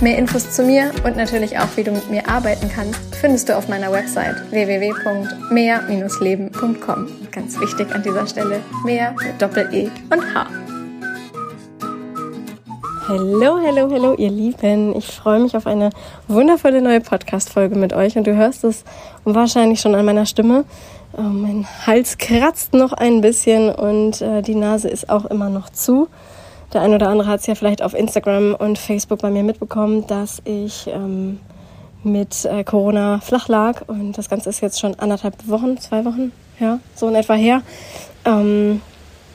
Mehr Infos zu mir und natürlich auch, wie du mit mir arbeiten kannst, findest du auf meiner Website www.mehr-leben.com. Ganz wichtig an dieser Stelle, mehr mit Doppel-E und H. Hallo, hallo, hallo, ihr Lieben. Ich freue mich auf eine wundervolle neue Podcast-Folge mit euch und du hörst es wahrscheinlich schon an meiner Stimme. Äh, mein Hals kratzt noch ein bisschen und äh, die Nase ist auch immer noch zu. Der ein oder andere hat es ja vielleicht auf Instagram und Facebook bei mir mitbekommen, dass ich ähm, mit äh, Corona flach lag. Und das Ganze ist jetzt schon anderthalb Wochen, zwei Wochen, ja, so in etwa her. Ähm,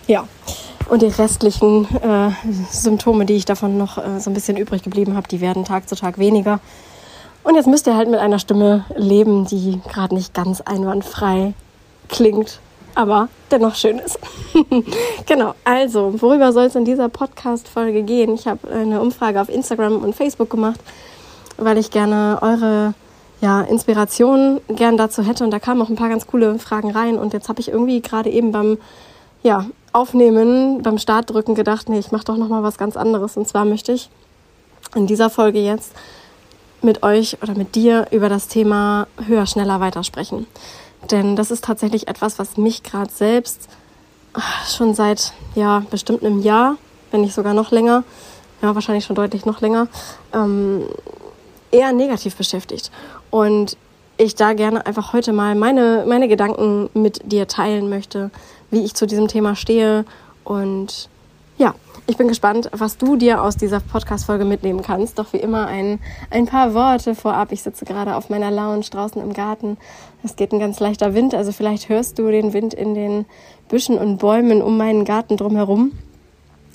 ja, und die restlichen äh, Symptome, die ich davon noch äh, so ein bisschen übrig geblieben habe, die werden Tag zu Tag weniger. Und jetzt müsst ihr halt mit einer Stimme leben, die gerade nicht ganz einwandfrei klingt aber dennoch schön ist. genau, also, worüber soll es in dieser Podcast-Folge gehen? Ich habe eine Umfrage auf Instagram und Facebook gemacht, weil ich gerne eure ja, Inspirationen gern dazu hätte. Und da kamen auch ein paar ganz coole Fragen rein. Und jetzt habe ich irgendwie gerade eben beim ja, Aufnehmen, beim Startdrücken gedacht, nee, ich mache doch nochmal was ganz anderes. Und zwar möchte ich in dieser Folge jetzt mit euch oder mit dir über das Thema höher, schneller weitersprechen. Denn das ist tatsächlich etwas, was mich gerade selbst ah, schon seit ja bestimmt einem Jahr, wenn nicht sogar noch länger, ja wahrscheinlich schon deutlich noch länger, ähm, eher negativ beschäftigt. Und ich da gerne einfach heute mal meine, meine Gedanken mit dir teilen möchte, wie ich zu diesem Thema stehe und ja, ich bin gespannt, was du dir aus dieser Podcast-Folge mitnehmen kannst. Doch wie immer ein, ein paar Worte vorab. Ich sitze gerade auf meiner Lounge draußen im Garten. Es geht ein ganz leichter Wind, also vielleicht hörst du den Wind in den Büschen und Bäumen um meinen Garten drumherum.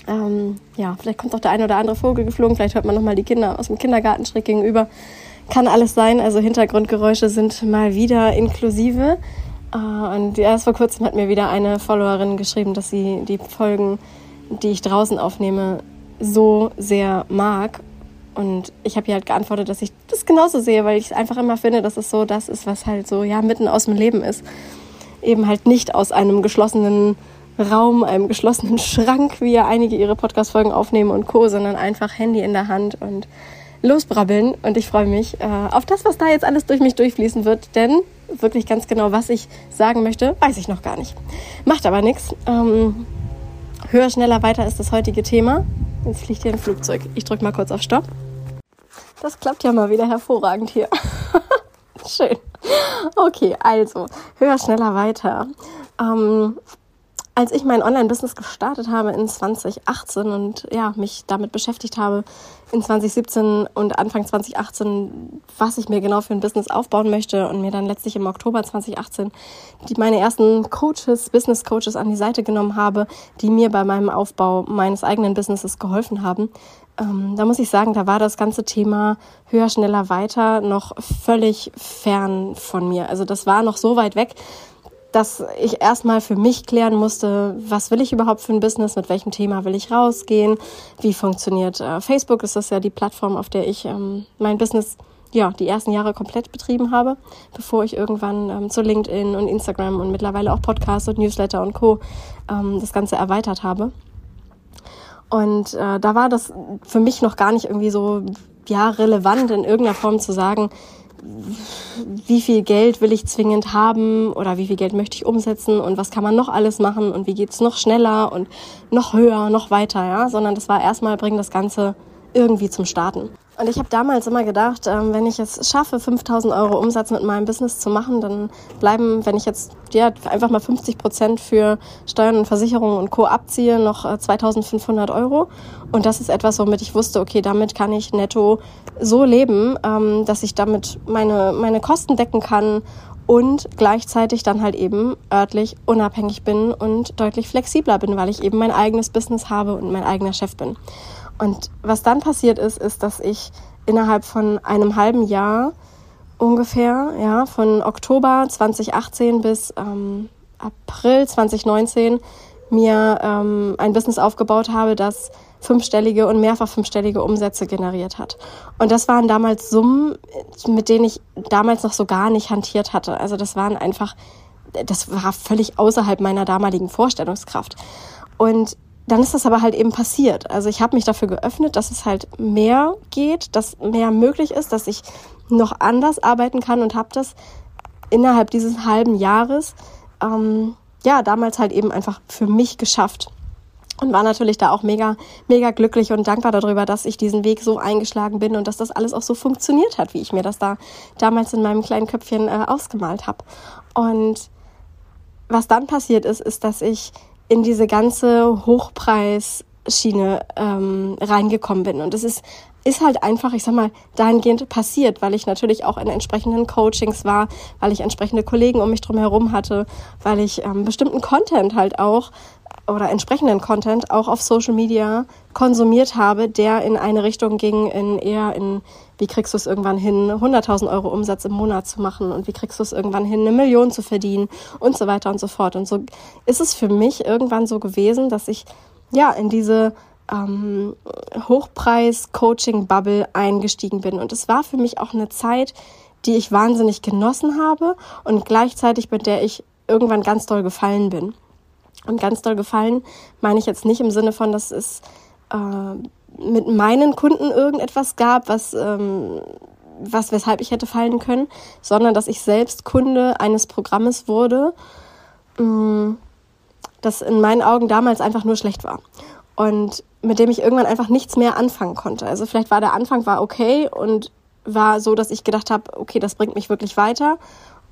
Ähm, ja, vielleicht kommt auch der ein oder andere Vogel geflogen. Vielleicht hört man nochmal die Kinder aus dem Kindergarten schräg gegenüber. Kann alles sein. Also Hintergrundgeräusche sind mal wieder inklusive. Äh, und erst vor kurzem hat mir wieder eine Followerin geschrieben, dass sie die Folgen die ich draußen aufnehme, so sehr mag. Und ich habe ihr halt geantwortet, dass ich das genauso sehe, weil ich es einfach immer finde, dass es so das ist, was halt so ja mitten aus dem Leben ist. Eben halt nicht aus einem geschlossenen Raum, einem geschlossenen Schrank, wie ja einige ihre Podcast-Folgen aufnehmen und Co., sondern einfach Handy in der Hand und losbrabbeln. Und ich freue mich äh, auf das, was da jetzt alles durch mich durchfließen wird, denn wirklich ganz genau, was ich sagen möchte, weiß ich noch gar nicht. Macht aber nichts. Ähm, Höher, schneller, weiter ist das heutige Thema. Jetzt fliegt hier ein Flugzeug. Ich drücke mal kurz auf Stopp. Das klappt ja mal wieder hervorragend hier. Schön. Okay, also höher, schneller, weiter. Ähm, als ich mein Online-Business gestartet habe in 2018 und ja, mich damit beschäftigt habe in 2017 und Anfang 2018, was ich mir genau für ein Business aufbauen möchte und mir dann letztlich im Oktober 2018 die meine ersten Coaches, Business Coaches an die Seite genommen habe, die mir bei meinem Aufbau meines eigenen Businesses geholfen haben. Ähm, da muss ich sagen, da war das ganze Thema höher, schneller, weiter noch völlig fern von mir. Also das war noch so weit weg, dass ich erstmal für mich klären musste, was will ich überhaupt für ein Business, mit welchem Thema will ich rausgehen, wie funktioniert äh, Facebook, ist das ja die Plattform, auf der ich ähm, mein Business ja, die ersten Jahre komplett betrieben habe, bevor ich irgendwann ähm, zu LinkedIn und Instagram und mittlerweile auch Podcasts und Newsletter und Co. Ähm, das Ganze erweitert habe. Und äh, da war das für mich noch gar nicht irgendwie so ja relevant in irgendeiner Form zu sagen, wie viel Geld will ich zwingend haben oder wie viel Geld möchte ich umsetzen und was kann man noch alles machen und wie geht's noch schneller und noch höher, noch weiter, ja, sondern das war erstmal bringen das Ganze irgendwie zum Starten. Und ich habe damals immer gedacht, ähm, wenn ich es schaffe, 5000 Euro Umsatz mit meinem Business zu machen, dann bleiben, wenn ich jetzt ja, einfach mal 50 Prozent für Steuern und Versicherungen und Co. abziehe, noch 2500 äh, Euro. Und das ist etwas, womit ich wusste, okay, damit kann ich netto so leben, ähm, dass ich damit meine, meine Kosten decken kann und gleichzeitig dann halt eben örtlich unabhängig bin und deutlich flexibler bin, weil ich eben mein eigenes Business habe und mein eigener Chef bin. Und was dann passiert ist, ist, dass ich innerhalb von einem halben Jahr ungefähr, ja, von Oktober 2018 bis ähm, April 2019 mir ähm, ein Business aufgebaut habe, das fünfstellige und mehrfach fünfstellige Umsätze generiert hat. Und das waren damals Summen, mit denen ich damals noch so gar nicht hantiert hatte. Also das waren einfach, das war völlig außerhalb meiner damaligen Vorstellungskraft. Und dann ist das aber halt eben passiert. Also ich habe mich dafür geöffnet, dass es halt mehr geht, dass mehr möglich ist, dass ich noch anders arbeiten kann und habe das innerhalb dieses halben Jahres ähm, ja damals halt eben einfach für mich geschafft und war natürlich da auch mega mega glücklich und dankbar darüber, dass ich diesen Weg so eingeschlagen bin und dass das alles auch so funktioniert hat, wie ich mir das da damals in meinem kleinen Köpfchen äh, ausgemalt habe. Und was dann passiert ist, ist, dass ich in diese ganze Hochpreisschiene ähm, reingekommen bin. Und es ist, ist halt einfach, ich sag mal, dahingehend passiert, weil ich natürlich auch in entsprechenden Coachings war, weil ich entsprechende Kollegen um mich drum herum hatte, weil ich ähm, bestimmten Content halt auch oder entsprechenden Content auch auf Social Media konsumiert habe, der in eine Richtung ging, in eher in, wie kriegst du es irgendwann hin, 100.000 Euro Umsatz im Monat zu machen und wie kriegst du es irgendwann hin, eine Million zu verdienen und so weiter und so fort. Und so ist es für mich irgendwann so gewesen, dass ich ja in diese ähm, Hochpreis-Coaching-Bubble eingestiegen bin. Und es war für mich auch eine Zeit, die ich wahnsinnig genossen habe und gleichzeitig mit der ich irgendwann ganz doll gefallen bin. Und ganz doll gefallen meine ich jetzt nicht im Sinne von, dass es äh, mit meinen Kunden irgendetwas gab, was, ähm, was weshalb ich hätte fallen können, sondern dass ich selbst Kunde eines Programmes wurde, mh, mm, das in meinen Augen damals einfach nur schlecht war. Und mit dem ich irgendwann einfach nichts mehr anfangen konnte. Also vielleicht war der Anfang war okay und war so, dass ich gedacht habe, okay, das bringt mich wirklich weiter.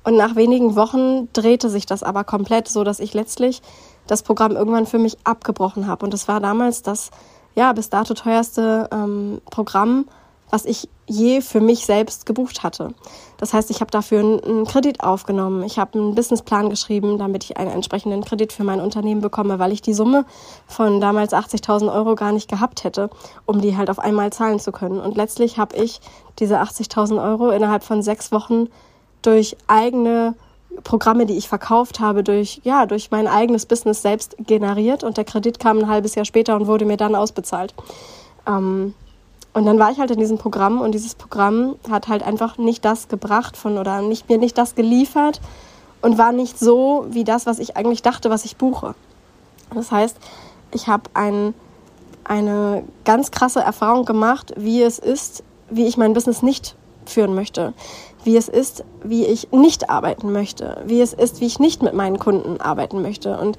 Und nach wenigen Wochen drehte sich das aber komplett, so dass ich letztlich das Programm irgendwann für mich abgebrochen habe. Und das war damals das ja bis dato teuerste ähm, Programm, was ich je für mich selbst gebucht hatte. Das heißt, ich habe dafür einen Kredit aufgenommen, ich habe einen Businessplan geschrieben, damit ich einen entsprechenden Kredit für mein Unternehmen bekomme, weil ich die Summe von damals 80.000 Euro gar nicht gehabt hätte, um die halt auf einmal zahlen zu können. Und letztlich habe ich diese 80.000 Euro innerhalb von sechs Wochen durch eigene Programme, die ich verkauft habe, durch, ja, durch mein eigenes Business selbst generiert und der Kredit kam ein halbes Jahr später und wurde mir dann ausbezahlt. Ähm, und dann war ich halt in diesem Programm und dieses Programm hat halt einfach nicht das gebracht von oder nicht, mir nicht das geliefert und war nicht so wie das, was ich eigentlich dachte, was ich buche. Das heißt, ich habe ein, eine ganz krasse Erfahrung gemacht, wie es ist, wie ich mein Business nicht führen möchte wie es ist, wie ich nicht arbeiten möchte, wie es ist, wie ich nicht mit meinen Kunden arbeiten möchte und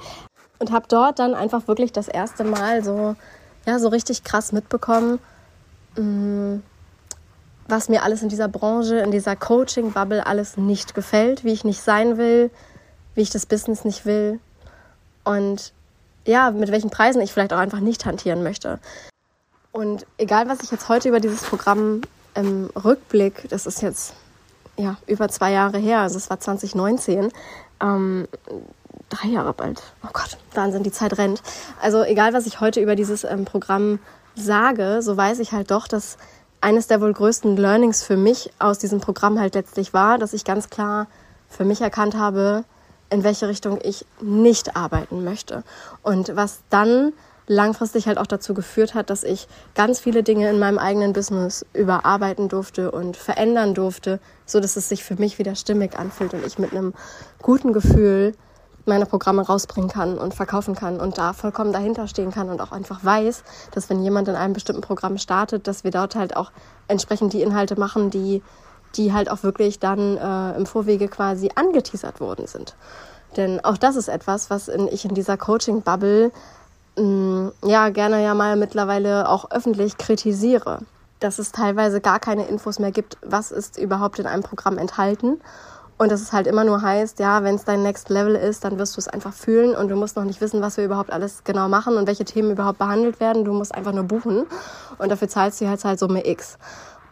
und habe dort dann einfach wirklich das erste Mal so ja so richtig krass mitbekommen, mm, was mir alles in dieser Branche, in dieser Coaching Bubble alles nicht gefällt, wie ich nicht sein will, wie ich das Business nicht will und ja, mit welchen Preisen ich vielleicht auch einfach nicht hantieren möchte. Und egal, was ich jetzt heute über dieses Programm im Rückblick, das ist jetzt ja, über zwei Jahre her, also es war 2019, ähm, drei Jahre bald. Oh Gott, Wahnsinn, die Zeit rennt. Also egal, was ich heute über dieses ähm, Programm sage, so weiß ich halt doch, dass eines der wohl größten Learnings für mich aus diesem Programm halt letztlich war, dass ich ganz klar für mich erkannt habe, in welche Richtung ich nicht arbeiten möchte. Und was dann langfristig halt auch dazu geführt hat, dass ich ganz viele Dinge in meinem eigenen Business überarbeiten durfte und verändern durfte, so dass es sich für mich wieder stimmig anfühlt und ich mit einem guten Gefühl meine Programme rausbringen kann und verkaufen kann und da vollkommen dahinter stehen kann und auch einfach weiß, dass wenn jemand in einem bestimmten Programm startet, dass wir dort halt auch entsprechend die Inhalte machen, die die halt auch wirklich dann äh, im Vorwege quasi angeteasert worden sind. Denn auch das ist etwas, was in, ich in dieser Coaching-Bubble ja gerne ja mal mittlerweile auch öffentlich kritisiere, dass es teilweise gar keine Infos mehr gibt, was ist überhaupt in einem Programm enthalten. Und dass es halt immer nur heißt, ja, wenn es dein Next Level ist, dann wirst du es einfach fühlen und du musst noch nicht wissen, was wir überhaupt alles genau machen und welche Themen überhaupt behandelt werden. Du musst einfach nur buchen und dafür zahlst du halt halt Summe X.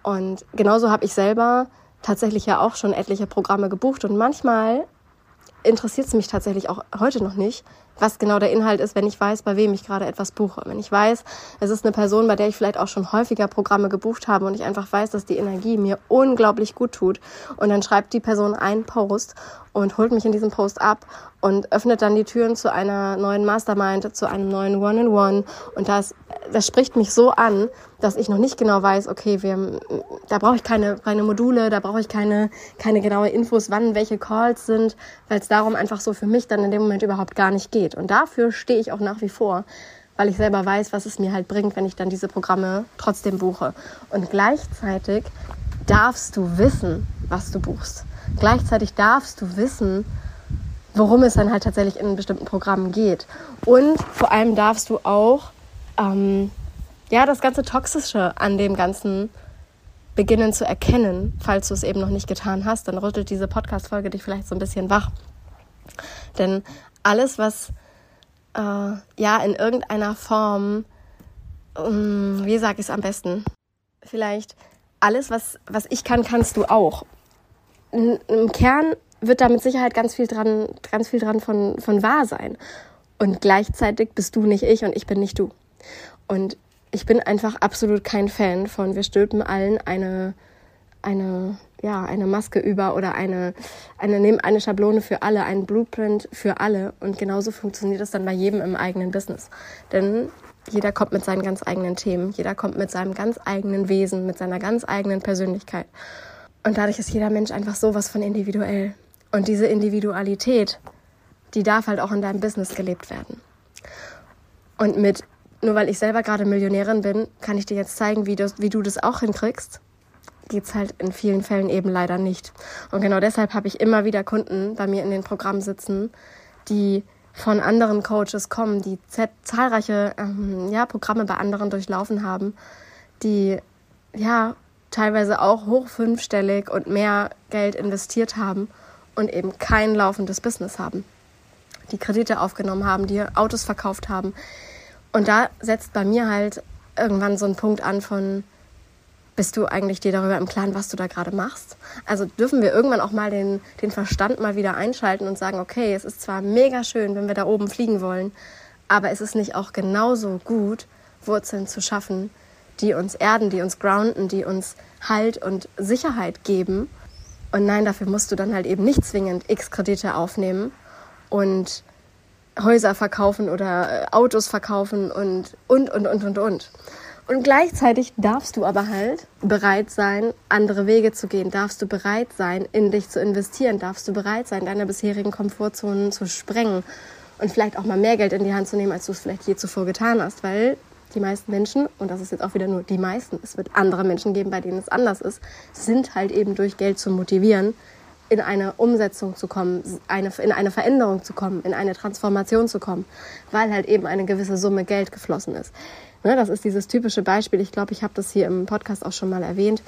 Und genauso habe ich selber tatsächlich ja auch schon etliche Programme gebucht und manchmal interessiert es mich tatsächlich auch heute noch nicht, was genau der Inhalt ist, wenn ich weiß, bei wem ich gerade etwas buche. Wenn ich weiß, es ist eine Person, bei der ich vielleicht auch schon häufiger Programme gebucht habe und ich einfach weiß, dass die Energie mir unglaublich gut tut. Und dann schreibt die Person einen Post und holt mich in diesem Post ab und öffnet dann die Türen zu einer neuen Mastermind, zu einem neuen One-in-One. -One. Und das, das spricht mich so an, dass ich noch nicht genau weiß, okay, wir, da brauche ich keine, keine Module, da brauche ich keine, keine genaue Infos, wann welche Calls sind, weil es darum einfach so für mich dann in dem Moment überhaupt gar nicht geht. Und dafür stehe ich auch nach wie vor, weil ich selber weiß, was es mir halt bringt, wenn ich dann diese Programme trotzdem buche. Und gleichzeitig darfst du wissen, was du buchst. Gleichzeitig darfst du wissen, worum es dann halt tatsächlich in bestimmten Programmen geht. Und vor allem darfst du auch ähm, ja, das ganze Toxische an dem Ganzen beginnen zu erkennen, falls du es eben noch nicht getan hast, dann rüttelt diese Podcast-Folge dich vielleicht so ein bisschen wach. Denn alles, was äh, ja in irgendeiner Form, ähm, wie sage ich es am besten, vielleicht alles, was, was ich kann, kannst du auch. Im Kern wird da mit Sicherheit ganz viel dran, ganz viel dran von, von wahr sein. Und gleichzeitig bist du nicht ich und ich bin nicht du. Und ich bin einfach absolut kein Fan von, wir stülpen allen eine, eine, ja, eine Maske über oder eine, eine, eine Schablone für alle, ein Blueprint für alle. Und genauso funktioniert es dann bei jedem im eigenen Business. Denn jeder kommt mit seinen ganz eigenen Themen, jeder kommt mit seinem ganz eigenen Wesen, mit seiner ganz eigenen Persönlichkeit. Und dadurch ist jeder Mensch einfach sowas von individuell. Und diese Individualität, die darf halt auch in deinem Business gelebt werden. Und mit, nur weil ich selber gerade Millionärin bin, kann ich dir jetzt zeigen, wie du, wie du das auch hinkriegst. Geht's halt in vielen Fällen eben leider nicht. Und genau deshalb habe ich immer wieder Kunden bei mir in den Programmen sitzen, die von anderen Coaches kommen, die zahlreiche ähm, ja, Programme bei anderen durchlaufen haben, die ja teilweise auch hoch fünfstellig und mehr Geld investiert haben und eben kein laufendes Business haben, die Kredite aufgenommen haben, die Autos verkauft haben. Und da setzt bei mir halt irgendwann so ein Punkt an von, bist du eigentlich dir darüber im Klaren, was du da gerade machst? Also dürfen wir irgendwann auch mal den, den Verstand mal wieder einschalten und sagen, okay, es ist zwar mega schön, wenn wir da oben fliegen wollen, aber es ist nicht auch genauso gut, Wurzeln zu schaffen, die uns erden, die uns grounden, die uns Halt und Sicherheit geben und nein, dafür musst du dann halt eben nicht zwingend X Kredite aufnehmen und Häuser verkaufen oder äh, Autos verkaufen und, und, und, und, und, und. Und gleichzeitig darfst du aber halt bereit sein, andere Wege zu gehen. Darfst du bereit sein, in dich zu investieren. Darfst du bereit sein, deine bisherigen Komfortzonen zu sprengen und vielleicht auch mal mehr Geld in die Hand zu nehmen, als du es vielleicht je zuvor getan hast. Weil die meisten Menschen, und das ist jetzt auch wieder nur die meisten, es wird andere Menschen geben, bei denen es anders ist, sind halt eben durch Geld zu motivieren, in eine Umsetzung zu kommen, eine, in eine Veränderung zu kommen, in eine Transformation zu kommen, weil halt eben eine gewisse Summe Geld geflossen ist. Ne, das ist dieses typische Beispiel. Ich glaube, ich habe das hier im Podcast auch schon mal erwähnt.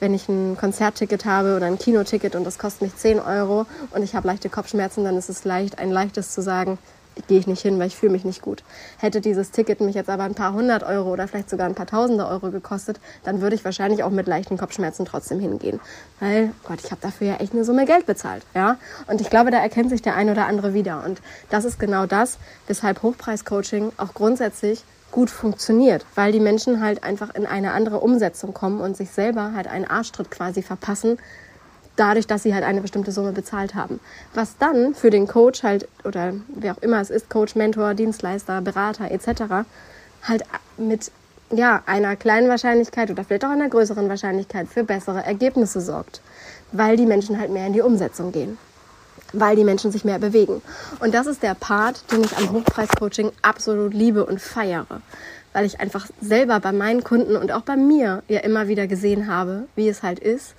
Wenn ich ein Konzertticket habe oder ein Kinoticket und das kostet mich 10 Euro und ich habe leichte Kopfschmerzen, dann ist es leicht, ein leichtes zu sagen, gehe ich nicht hin, weil ich fühle mich nicht gut. Hätte dieses Ticket mich jetzt aber ein paar hundert Euro oder vielleicht sogar ein paar tausende Euro gekostet, dann würde ich wahrscheinlich auch mit leichten Kopfschmerzen trotzdem hingehen. Weil, Gott, ich habe dafür ja echt eine Summe Geld bezahlt. Ja? Und ich glaube, da erkennt sich der ein oder andere wieder. Und das ist genau das, weshalb Hochpreis-Coaching auch grundsätzlich gut funktioniert, weil die Menschen halt einfach in eine andere Umsetzung kommen und sich selber halt einen Arschtritt quasi verpassen, dadurch, dass sie halt eine bestimmte Summe bezahlt haben. Was dann für den Coach halt, oder wer auch immer es ist, Coach, Mentor, Dienstleister, Berater etc., halt mit ja, einer kleinen Wahrscheinlichkeit oder vielleicht auch einer größeren Wahrscheinlichkeit für bessere Ergebnisse sorgt, weil die Menschen halt mehr in die Umsetzung gehen, weil die Menschen sich mehr bewegen. Und das ist der Part, den ich am Hochpreis-Coaching absolut liebe und feiere, weil ich einfach selber bei meinen Kunden und auch bei mir ja immer wieder gesehen habe, wie es halt ist,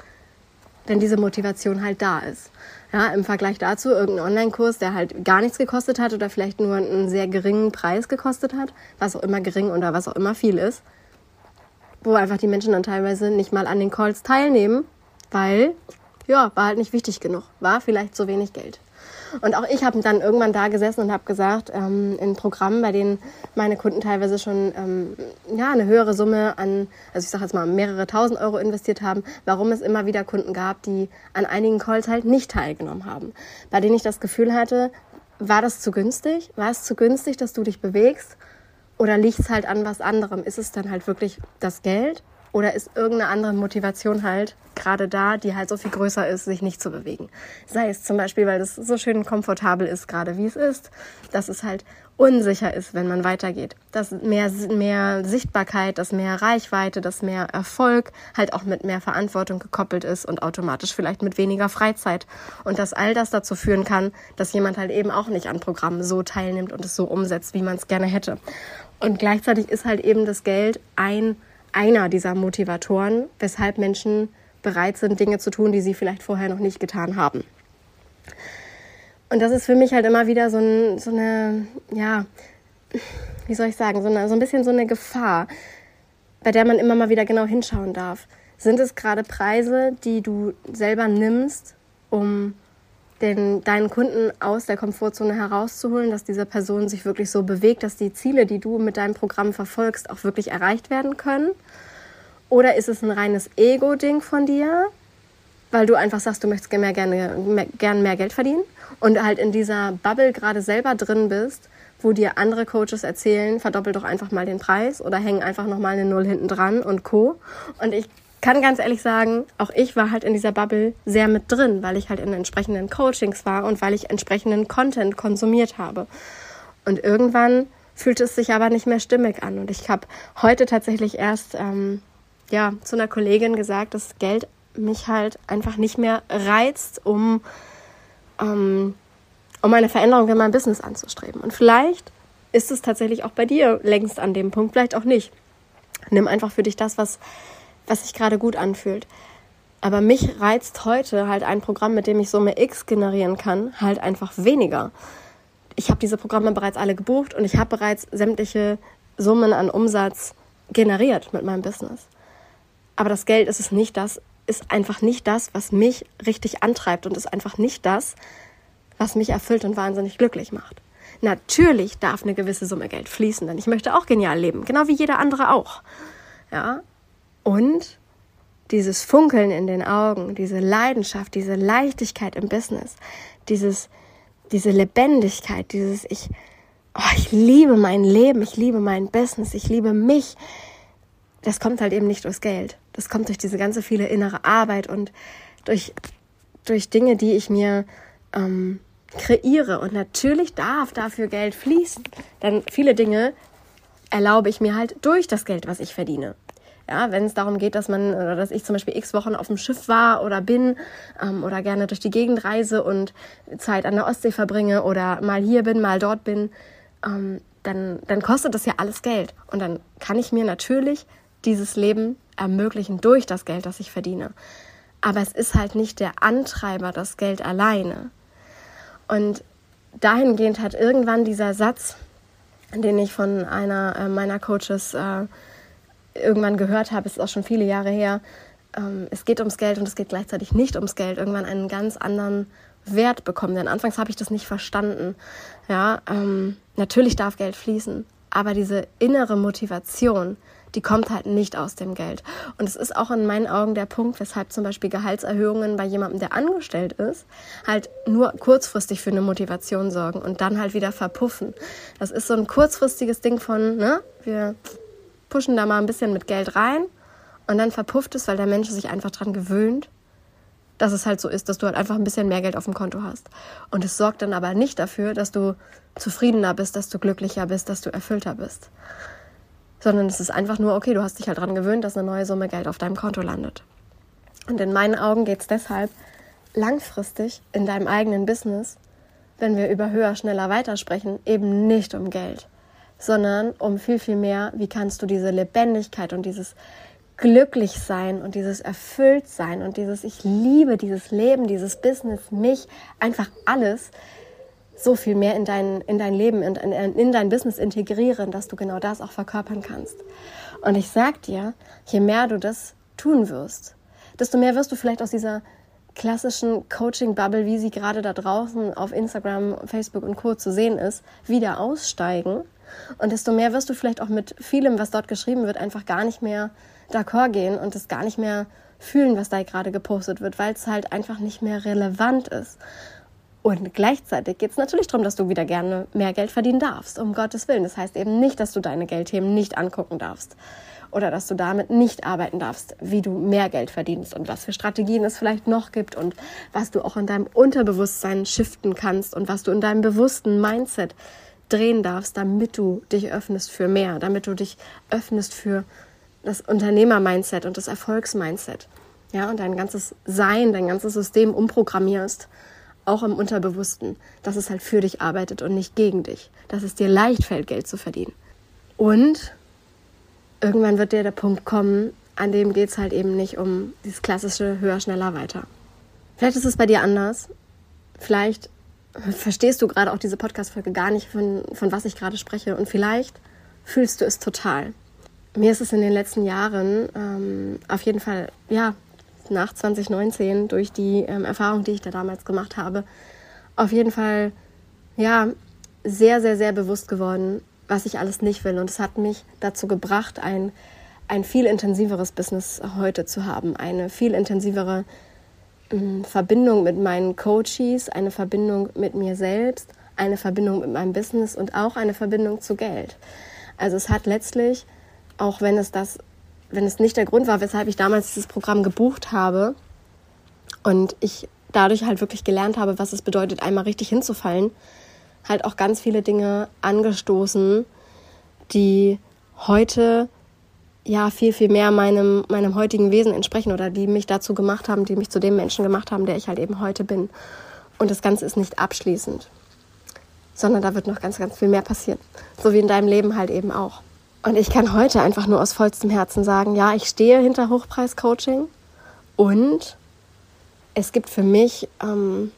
wenn diese Motivation halt da ist. Ja, im Vergleich dazu irgendein Online-Kurs, der halt gar nichts gekostet hat oder vielleicht nur einen sehr geringen Preis gekostet hat, was auch immer gering oder was auch immer viel ist, wo einfach die Menschen dann teilweise nicht mal an den Calls teilnehmen, weil, ja, war halt nicht wichtig genug, war vielleicht zu wenig Geld. Und auch ich habe dann irgendwann da gesessen und habe gesagt, ähm, in Programmen, bei denen meine Kunden teilweise schon ähm, ja, eine höhere Summe an, also ich sage jetzt mal mehrere tausend Euro investiert haben, warum es immer wieder Kunden gab, die an einigen Calls halt nicht teilgenommen haben. Bei denen ich das Gefühl hatte, war das zu günstig? War es zu günstig, dass du dich bewegst? Oder liegt es halt an was anderem? Ist es dann halt wirklich das Geld? Oder ist irgendeine andere Motivation halt gerade da, die halt so viel größer ist, sich nicht zu bewegen? Sei es zum Beispiel, weil es so schön komfortabel ist, gerade wie es ist, dass es halt unsicher ist, wenn man weitergeht. Dass mehr, mehr Sichtbarkeit, dass mehr Reichweite, dass mehr Erfolg halt auch mit mehr Verantwortung gekoppelt ist und automatisch vielleicht mit weniger Freizeit. Und dass all das dazu führen kann, dass jemand halt eben auch nicht an Programmen so teilnimmt und es so umsetzt, wie man es gerne hätte. Und gleichzeitig ist halt eben das Geld ein einer dieser Motivatoren, weshalb Menschen bereit sind, Dinge zu tun, die sie vielleicht vorher noch nicht getan haben. Und das ist für mich halt immer wieder so, ein, so eine, ja, wie soll ich sagen, so, eine, so ein bisschen so eine Gefahr, bei der man immer mal wieder genau hinschauen darf. Sind es gerade Preise, die du selber nimmst, um den, deinen Kunden aus der Komfortzone herauszuholen, dass diese Person sich wirklich so bewegt, dass die Ziele, die du mit deinem Programm verfolgst, auch wirklich erreicht werden können? Oder ist es ein reines Ego-Ding von dir, weil du einfach sagst, du möchtest mehr, gerne mehr, gern mehr Geld verdienen und halt in dieser Bubble gerade selber drin bist, wo dir andere Coaches erzählen, verdoppel doch einfach mal den Preis oder hängen einfach nochmal eine Null hinten dran und Co. Und ich kann ganz ehrlich sagen, auch ich war halt in dieser Bubble sehr mit drin, weil ich halt in entsprechenden Coachings war und weil ich entsprechenden Content konsumiert habe. Und irgendwann fühlte es sich aber nicht mehr stimmig an. Und ich habe heute tatsächlich erst ähm, ja, zu einer Kollegin gesagt, dass Geld mich halt einfach nicht mehr reizt, um, ähm, um eine Veränderung in meinem Business anzustreben. Und vielleicht ist es tatsächlich auch bei dir längst an dem Punkt, vielleicht auch nicht. Nimm einfach für dich das, was was sich gerade gut anfühlt. Aber mich reizt heute halt ein Programm, mit dem ich Summe X generieren kann, halt einfach weniger. Ich habe diese Programme bereits alle gebucht und ich habe bereits sämtliche Summen an Umsatz generiert mit meinem Business. Aber das Geld ist es nicht das, ist einfach nicht das, was mich richtig antreibt und ist einfach nicht das, was mich erfüllt und wahnsinnig glücklich macht. Natürlich darf eine gewisse Summe Geld fließen, denn ich möchte auch genial leben, genau wie jeder andere auch. Ja, und dieses Funkeln in den Augen, diese Leidenschaft, diese Leichtigkeit im Business, dieses, diese Lebendigkeit, dieses ich, oh, ich liebe mein Leben, ich liebe mein Business, ich liebe mich, das kommt halt eben nicht durchs Geld. Das kommt durch diese ganze viele innere Arbeit und durch, durch Dinge, die ich mir ähm, kreiere. Und natürlich darf dafür Geld fließen. Denn viele Dinge erlaube ich mir halt durch das Geld, was ich verdiene. Ja, wenn es darum geht, dass man oder dass ich zum Beispiel x Wochen auf dem Schiff war oder bin ähm, oder gerne durch die Gegend reise und Zeit an der Ostsee verbringe oder mal hier bin, mal dort bin, ähm, dann, dann kostet das ja alles Geld. Und dann kann ich mir natürlich dieses Leben ermöglichen durch das Geld, das ich verdiene. Aber es ist halt nicht der Antreiber, das Geld alleine. Und dahingehend hat irgendwann dieser Satz, den ich von einer äh, meiner Coaches äh, irgendwann gehört habe, ist auch schon viele Jahre her, ähm, es geht ums Geld und es geht gleichzeitig nicht ums Geld, irgendwann einen ganz anderen Wert bekommen. Denn anfangs habe ich das nicht verstanden. Ja, ähm, natürlich darf Geld fließen, aber diese innere Motivation, die kommt halt nicht aus dem Geld. Und es ist auch in meinen Augen der Punkt, weshalb zum Beispiel Gehaltserhöhungen bei jemandem, der angestellt ist, halt nur kurzfristig für eine Motivation sorgen und dann halt wieder verpuffen. Das ist so ein kurzfristiges Ding von, ne, wir pushen da mal ein bisschen mit Geld rein und dann verpufft es, weil der Mensch sich einfach daran gewöhnt, dass es halt so ist, dass du halt einfach ein bisschen mehr Geld auf dem Konto hast. Und es sorgt dann aber nicht dafür, dass du zufriedener bist, dass du glücklicher bist, dass du erfüllter bist. Sondern es ist einfach nur, okay, du hast dich halt daran gewöhnt, dass eine neue Summe Geld auf deinem Konto landet. Und in meinen Augen geht es deshalb langfristig in deinem eigenen Business, wenn wir über höher, schneller weitersprechen, eben nicht um Geld sondern um viel, viel mehr, wie kannst du diese Lebendigkeit und dieses Glücklichsein und dieses Erfülltsein und dieses Ich liebe dieses Leben, dieses Business, mich, einfach alles so viel mehr in dein, in dein Leben, in, in, in dein Business integrieren, dass du genau das auch verkörpern kannst. Und ich sag dir, je mehr du das tun wirst, desto mehr wirst du vielleicht aus dieser klassischen Coaching-Bubble, wie sie gerade da draußen auf Instagram, Facebook und Co. zu sehen ist, wieder aussteigen und desto mehr wirst du vielleicht auch mit vielem, was dort geschrieben wird, einfach gar nicht mehr d'accord gehen und es gar nicht mehr fühlen, was da gerade gepostet wird, weil es halt einfach nicht mehr relevant ist. Und gleichzeitig geht es natürlich darum, dass du wieder gerne mehr Geld verdienen darfst, um Gottes Willen. Das heißt eben nicht, dass du deine Geldthemen nicht angucken darfst oder dass du damit nicht arbeiten darfst, wie du mehr Geld verdienst und was für Strategien es vielleicht noch gibt und was du auch in deinem Unterbewusstsein shiften kannst und was du in deinem bewussten Mindset drehen darfst, damit du dich öffnest für mehr, damit du dich öffnest für das Unternehmer-Mindset und das Erfolgs-Mindset. Ja, und dein ganzes Sein, dein ganzes System umprogrammierst, auch im Unterbewussten, dass es halt für dich arbeitet und nicht gegen dich, dass es dir leicht fällt, Geld zu verdienen. Und irgendwann wird dir der Punkt kommen, an dem geht es halt eben nicht um dieses klassische höher, schneller, weiter. Vielleicht ist es bei dir anders. Vielleicht verstehst du gerade auch diese Podcast-Folge gar nicht, von, von was ich gerade spreche. Und vielleicht fühlst du es total. Mir ist es in den letzten Jahren ähm, auf jeden Fall, ja, nach 2019 durch die ähm, Erfahrung, die ich da damals gemacht habe, auf jeden Fall, ja, sehr, sehr, sehr bewusst geworden, was ich alles nicht will. Und es hat mich dazu gebracht, ein, ein viel intensiveres Business heute zu haben, eine viel intensivere Verbindung mit meinen Coaches, eine Verbindung mit mir selbst, eine Verbindung mit meinem Business und auch eine Verbindung zu Geld. Also es hat letztlich, auch wenn es das, wenn es nicht der Grund war, weshalb ich damals dieses Programm gebucht habe und ich dadurch halt wirklich gelernt habe, was es bedeutet, einmal richtig hinzufallen, halt auch ganz viele Dinge angestoßen, die heute ja viel, viel mehr meinem, meinem heutigen Wesen entsprechen oder die mich dazu gemacht haben, die mich zu dem Menschen gemacht haben, der ich halt eben heute bin. Und das Ganze ist nicht abschließend, sondern da wird noch ganz, ganz viel mehr passieren. So wie in deinem Leben halt eben auch. Und ich kann heute einfach nur aus vollstem Herzen sagen, ja, ich stehe hinter Hochpreis-Coaching und es gibt für mich ähm,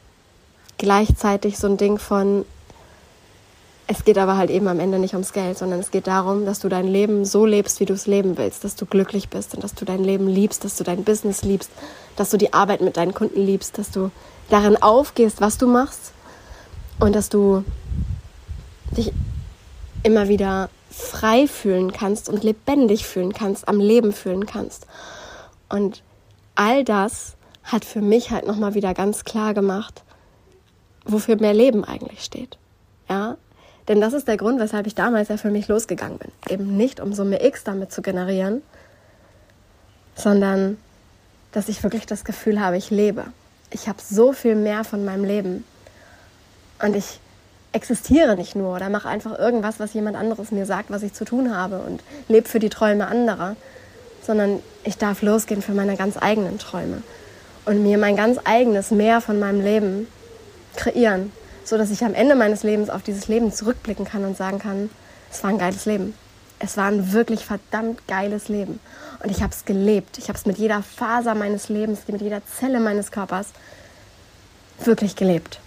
gleichzeitig so ein Ding von, es geht aber halt eben am Ende nicht ums Geld, sondern es geht darum, dass du dein Leben so lebst, wie du es leben willst, dass du glücklich bist und dass du dein Leben liebst, dass du dein Business liebst, dass du die Arbeit mit deinen Kunden liebst, dass du darin aufgehst, was du machst und dass du dich immer wieder frei fühlen kannst und lebendig fühlen kannst, am Leben fühlen kannst. Und all das hat für mich halt nochmal wieder ganz klar gemacht, wofür mehr Leben eigentlich steht. Ja, denn das ist der Grund, weshalb ich damals ja für mich losgegangen bin. Eben nicht, um Summe X damit zu generieren, sondern dass ich wirklich das Gefühl habe, ich lebe. Ich habe so viel mehr von meinem Leben. Und ich existiere nicht nur oder mache einfach irgendwas, was jemand anderes mir sagt, was ich zu tun habe und lebe für die Träume anderer, sondern ich darf losgehen für meine ganz eigenen Träume und mir mein ganz eigenes Mehr von meinem Leben kreieren so dass ich am Ende meines Lebens auf dieses Leben zurückblicken kann und sagen kann, es war ein geiles Leben. Es war ein wirklich verdammt geiles Leben. Und ich habe es gelebt. Ich habe es mit jeder Faser meines Lebens, mit jeder Zelle meines Körpers wirklich gelebt.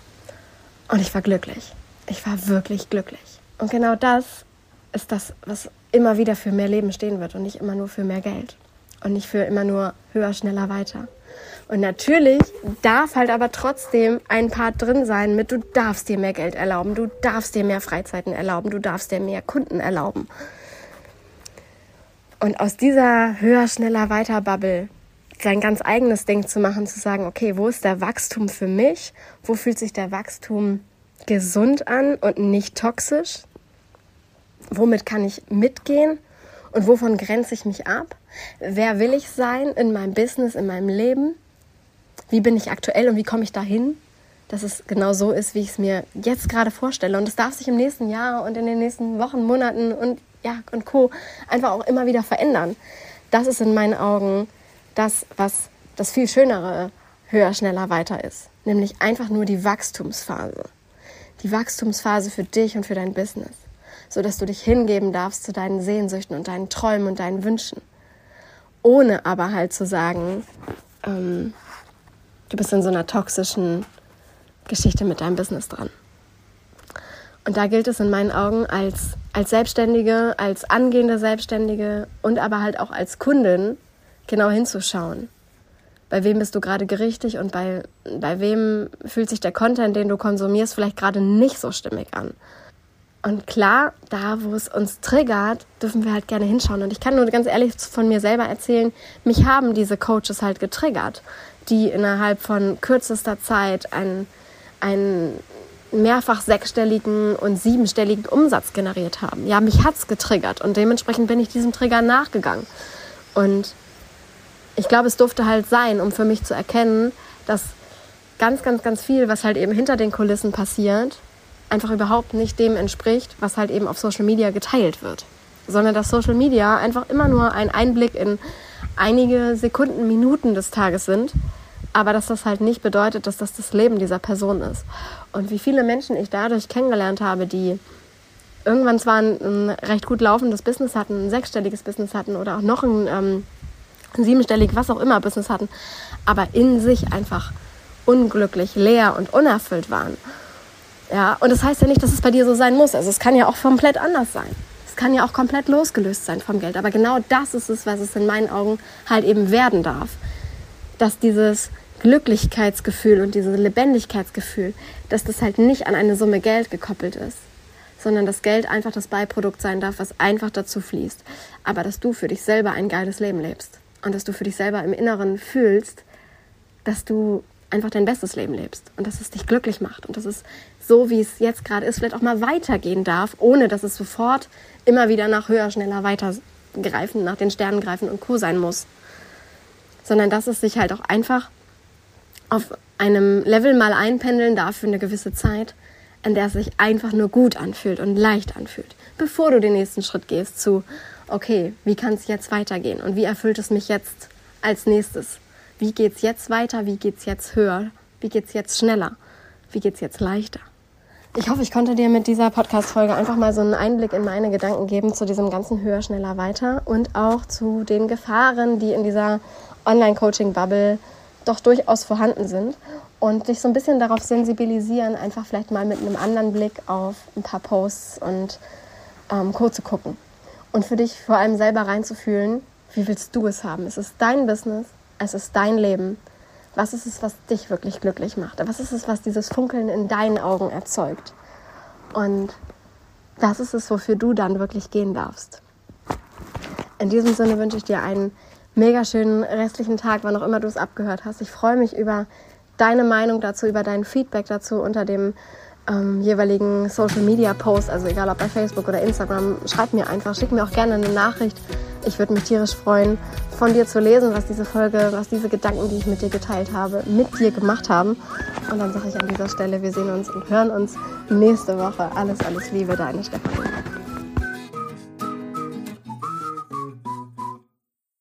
Und ich war glücklich. Ich war wirklich glücklich. Und genau das ist das, was immer wieder für mehr Leben stehen wird und nicht immer nur für mehr Geld. Und nicht für immer nur höher, schneller, weiter. Und natürlich darf halt aber trotzdem ein Part drin sein mit, du darfst dir mehr Geld erlauben, du darfst dir mehr Freizeiten erlauben, du darfst dir mehr Kunden erlauben. Und aus dieser höher, schneller, weiter Bubble sein ganz eigenes Ding zu machen, zu sagen, okay, wo ist der Wachstum für mich? Wo fühlt sich der Wachstum gesund an und nicht toxisch? Womit kann ich mitgehen? Und wovon grenze ich mich ab? Wer will ich sein in meinem Business, in meinem Leben? Wie bin ich aktuell und wie komme ich dahin, dass es genau so ist, wie ich es mir jetzt gerade vorstelle. Und es darf sich im nächsten Jahr und in den nächsten Wochen, Monaten und ja und Co. einfach auch immer wieder verändern. Das ist in meinen Augen das, was das viel schönere höher, schneller, weiter ist. Nämlich einfach nur die Wachstumsphase. Die Wachstumsphase für dich und für dein Business. So dass du dich hingeben darfst zu deinen Sehnsüchten und deinen Träumen und deinen Wünschen. Ohne aber halt zu sagen, ähm, Du bist in so einer toxischen Geschichte mit deinem Business dran. Und da gilt es in meinen Augen als, als Selbstständige, als angehende Selbstständige und aber halt auch als Kundin genau hinzuschauen. Bei wem bist du gerade gerichtig und bei, bei wem fühlt sich der Content, den du konsumierst, vielleicht gerade nicht so stimmig an. Und klar, da wo es uns triggert, dürfen wir halt gerne hinschauen. Und ich kann nur ganz ehrlich von mir selber erzählen, mich haben diese Coaches halt getriggert die innerhalb von kürzester Zeit ein, einen mehrfach sechsstelligen und siebenstelligen Umsatz generiert haben. Ja, mich hat's getriggert und dementsprechend bin ich diesem Trigger nachgegangen. Und ich glaube, es durfte halt sein, um für mich zu erkennen, dass ganz, ganz, ganz viel, was halt eben hinter den Kulissen passiert, einfach überhaupt nicht dem entspricht, was halt eben auf Social Media geteilt wird. Sondern dass Social Media einfach immer nur ein Einblick in einige Sekunden, Minuten des Tages sind, aber dass das halt nicht bedeutet, dass das das Leben dieser Person ist. Und wie viele Menschen ich dadurch kennengelernt habe, die irgendwann zwar ein, ein recht gut laufendes Business hatten, ein sechsstelliges Business hatten oder auch noch ein, ähm, ein siebenstellig, was auch immer Business hatten, aber in sich einfach unglücklich, leer und unerfüllt waren. Ja, und das heißt ja nicht, dass es bei dir so sein muss. Also es kann ja auch komplett anders sein. Kann ja auch komplett losgelöst sein vom Geld. Aber genau das ist es, was es in meinen Augen halt eben werden darf. Dass dieses Glücklichkeitsgefühl und dieses Lebendigkeitsgefühl, dass das halt nicht an eine Summe Geld gekoppelt ist, sondern dass Geld einfach das Beiprodukt sein darf, was einfach dazu fließt. Aber dass du für dich selber ein geiles Leben lebst und dass du für dich selber im Inneren fühlst, dass du einfach dein bestes Leben lebst und dass es dich glücklich macht und dass es so, wie es jetzt gerade ist, vielleicht auch mal weitergehen darf, ohne dass es sofort immer wieder nach höher, schneller weitergreifen, nach den Sternen greifen und Co. sein muss. Sondern dass es sich halt auch einfach auf einem Level mal einpendeln darf für eine gewisse Zeit, in der es sich einfach nur gut anfühlt und leicht anfühlt, bevor du den nächsten Schritt gehst zu, okay, wie kann es jetzt weitergehen und wie erfüllt es mich jetzt als nächstes? Wie geht es jetzt weiter? Wie geht es jetzt höher? Wie geht es jetzt schneller? Wie geht es jetzt leichter? Ich hoffe, ich konnte dir mit dieser Podcast-Folge einfach mal so einen Einblick in meine Gedanken geben zu diesem ganzen höher, schneller, weiter und auch zu den Gefahren, die in dieser Online-Coaching-Bubble doch durchaus vorhanden sind und dich so ein bisschen darauf sensibilisieren, einfach vielleicht mal mit einem anderen Blick auf ein paar Posts und ähm, Co. zu gucken. Und für dich vor allem selber reinzufühlen, wie willst du es haben? Es ist dein Business, es ist dein Leben was ist es, was dich wirklich glücklich macht? Was ist es, was dieses Funkeln in deinen Augen erzeugt? Und das ist es, wofür du dann wirklich gehen darfst. In diesem Sinne wünsche ich dir einen mega schönen restlichen Tag, wann auch immer du es abgehört hast. Ich freue mich über deine Meinung dazu, über dein Feedback dazu unter dem ähm, jeweiligen Social Media Post, also egal ob bei Facebook oder Instagram, schreib mir einfach, schick mir auch gerne eine Nachricht. Ich würde mich tierisch freuen, von dir zu lesen, was diese Folge, was diese Gedanken, die ich mit dir geteilt habe, mit dir gemacht haben. Und dann sage ich an dieser Stelle, wir sehen uns und hören uns nächste Woche. Alles, alles Liebe, deine Stefanie.